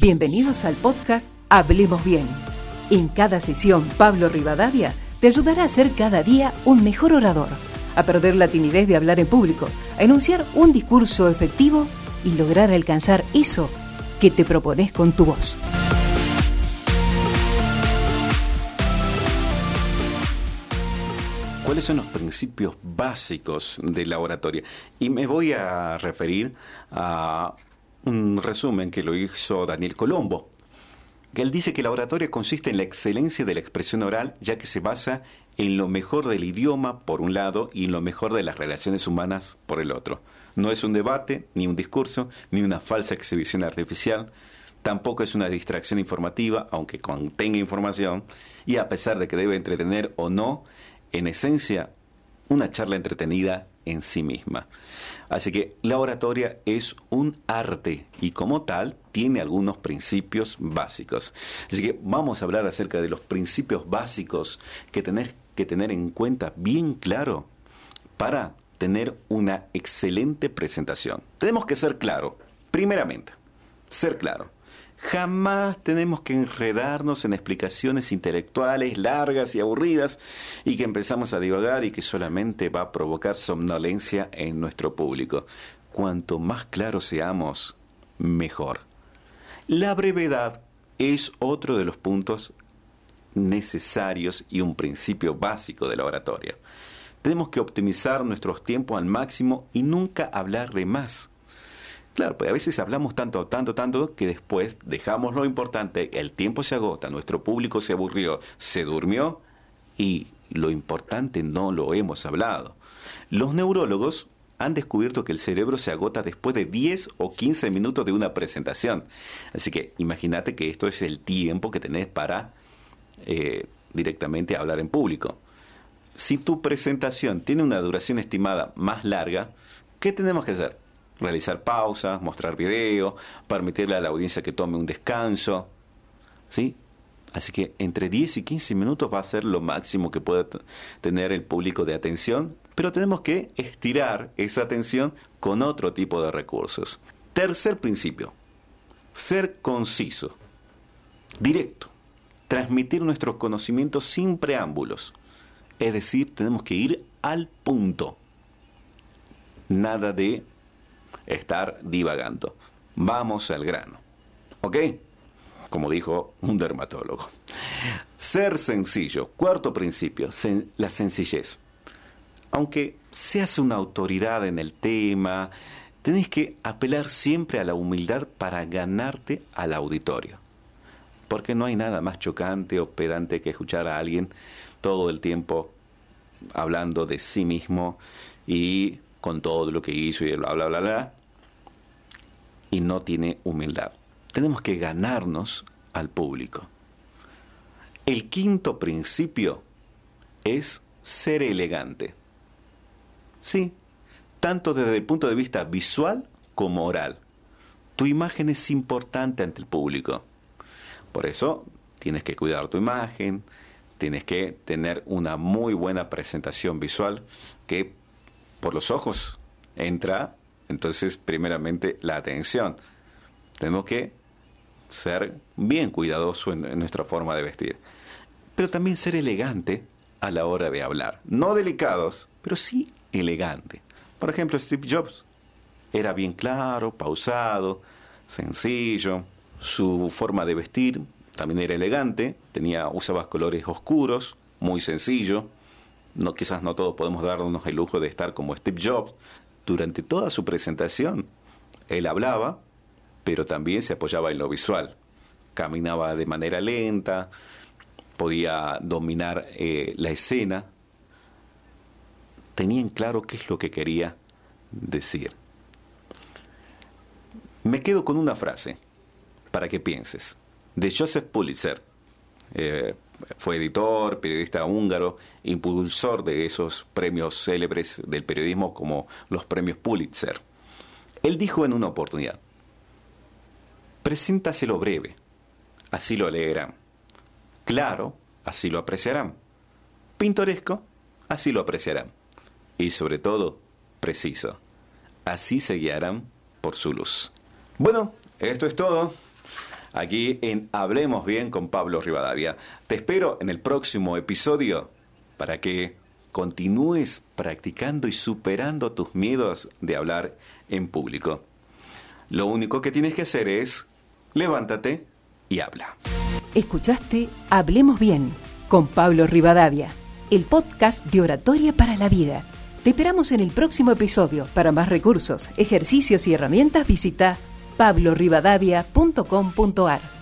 Bienvenidos al podcast Hablemos Bien. En cada sesión, Pablo Rivadavia te ayudará a ser cada día un mejor orador, a perder la timidez de hablar en público, a enunciar un discurso efectivo y lograr alcanzar eso que te propones con tu voz. ¿Cuáles son los principios básicos de la oratoria? Y me voy a referir a un resumen que lo hizo Daniel Colombo, él dice que la oratoria consiste en la excelencia de la expresión oral, ya que se basa en lo mejor del idioma por un lado y en lo mejor de las relaciones humanas por el otro. No es un debate, ni un discurso, ni una falsa exhibición artificial, tampoco es una distracción informativa, aunque contenga información, y a pesar de que debe entretener o no, en esencia, una charla entretenida en sí misma. Así que la oratoria es un arte y como tal tiene algunos principios básicos. Así que vamos a hablar acerca de los principios básicos que tener que tener en cuenta bien claro para tener una excelente presentación. Tenemos que ser claro, primeramente, ser claro. Jamás tenemos que enredarnos en explicaciones intelectuales largas y aburridas y que empezamos a divagar y que solamente va a provocar somnolencia en nuestro público. Cuanto más claros seamos, mejor. La brevedad es otro de los puntos necesarios y un principio básico de la oratoria. Tenemos que optimizar nuestros tiempos al máximo y nunca hablar de más. Claro, pues a veces hablamos tanto, tanto, tanto que después dejamos lo importante, el tiempo se agota, nuestro público se aburrió, se durmió y lo importante no lo hemos hablado. Los neurólogos han descubierto que el cerebro se agota después de 10 o 15 minutos de una presentación. Así que imagínate que esto es el tiempo que tenés para eh, directamente hablar en público. Si tu presentación tiene una duración estimada más larga, ¿qué tenemos que hacer? Realizar pausas, mostrar video, permitirle a la audiencia que tome un descanso. ¿Sí? Así que entre 10 y 15 minutos va a ser lo máximo que pueda tener el público de atención, pero tenemos que estirar esa atención con otro tipo de recursos. Tercer principio, ser conciso, directo, transmitir nuestros conocimientos sin preámbulos. Es decir, tenemos que ir al punto. Nada de estar divagando. Vamos al grano. ¿Ok? Como dijo un dermatólogo. Ser sencillo. Cuarto principio, la sencillez. Aunque seas una autoridad en el tema, tenés que apelar siempre a la humildad para ganarte al auditorio. Porque no hay nada más chocante o pedante que escuchar a alguien todo el tiempo hablando de sí mismo y con todo lo que hizo y bla, bla, bla, bla, y no tiene humildad. Tenemos que ganarnos al público. El quinto principio es ser elegante. Sí, tanto desde el punto de vista visual como oral. Tu imagen es importante ante el público. Por eso tienes que cuidar tu imagen, tienes que tener una muy buena presentación visual que por los ojos entra entonces, primeramente, la atención. Tenemos que ser bien cuidadosos en, nuestra forma de vestir, pero también ser elegante a la hora de hablar. No delicados, pero sí elegante. Por ejemplo, Steve Jobs era bien claro, pausado, sencillo. Su forma de vestir también era elegante, tenía usaba colores oscuros, muy sencillo. No, quizás no todos podemos darnos el lujo de estar como Steve Jobs, durante toda su presentación. Él hablaba, pero también se apoyaba en lo visual. Caminaba de manera lenta, podía dominar eh, la escena. Tenía en claro qué es lo que quería decir. Me quedo con una frase para que pienses, de Joseph Pulitzer. Eh, fue editor, periodista húngaro, impulsor de esos premios célebres del periodismo como los premios Pulitzer. Él dijo en una oportunidad, preséntaselo breve, así lo leerán. Claro, así lo apreciarán. Pintoresco, así lo apreciarán. Y sobre todo, preciso, así se guiarán por su luz. Bueno, esto es todo. Aquí en Hablemos Bien con Pablo Rivadavia. Te espero en el próximo episodio para que continúes practicando y superando tus miedos de hablar en público. Lo único que tienes que hacer es levántate y habla. Escuchaste Hablemos Bien con Pablo Rivadavia, el podcast de oratoria para la vida. Te esperamos en el próximo episodio. Para más recursos, ejercicios y herramientas visita pablorivadavia.com.ar.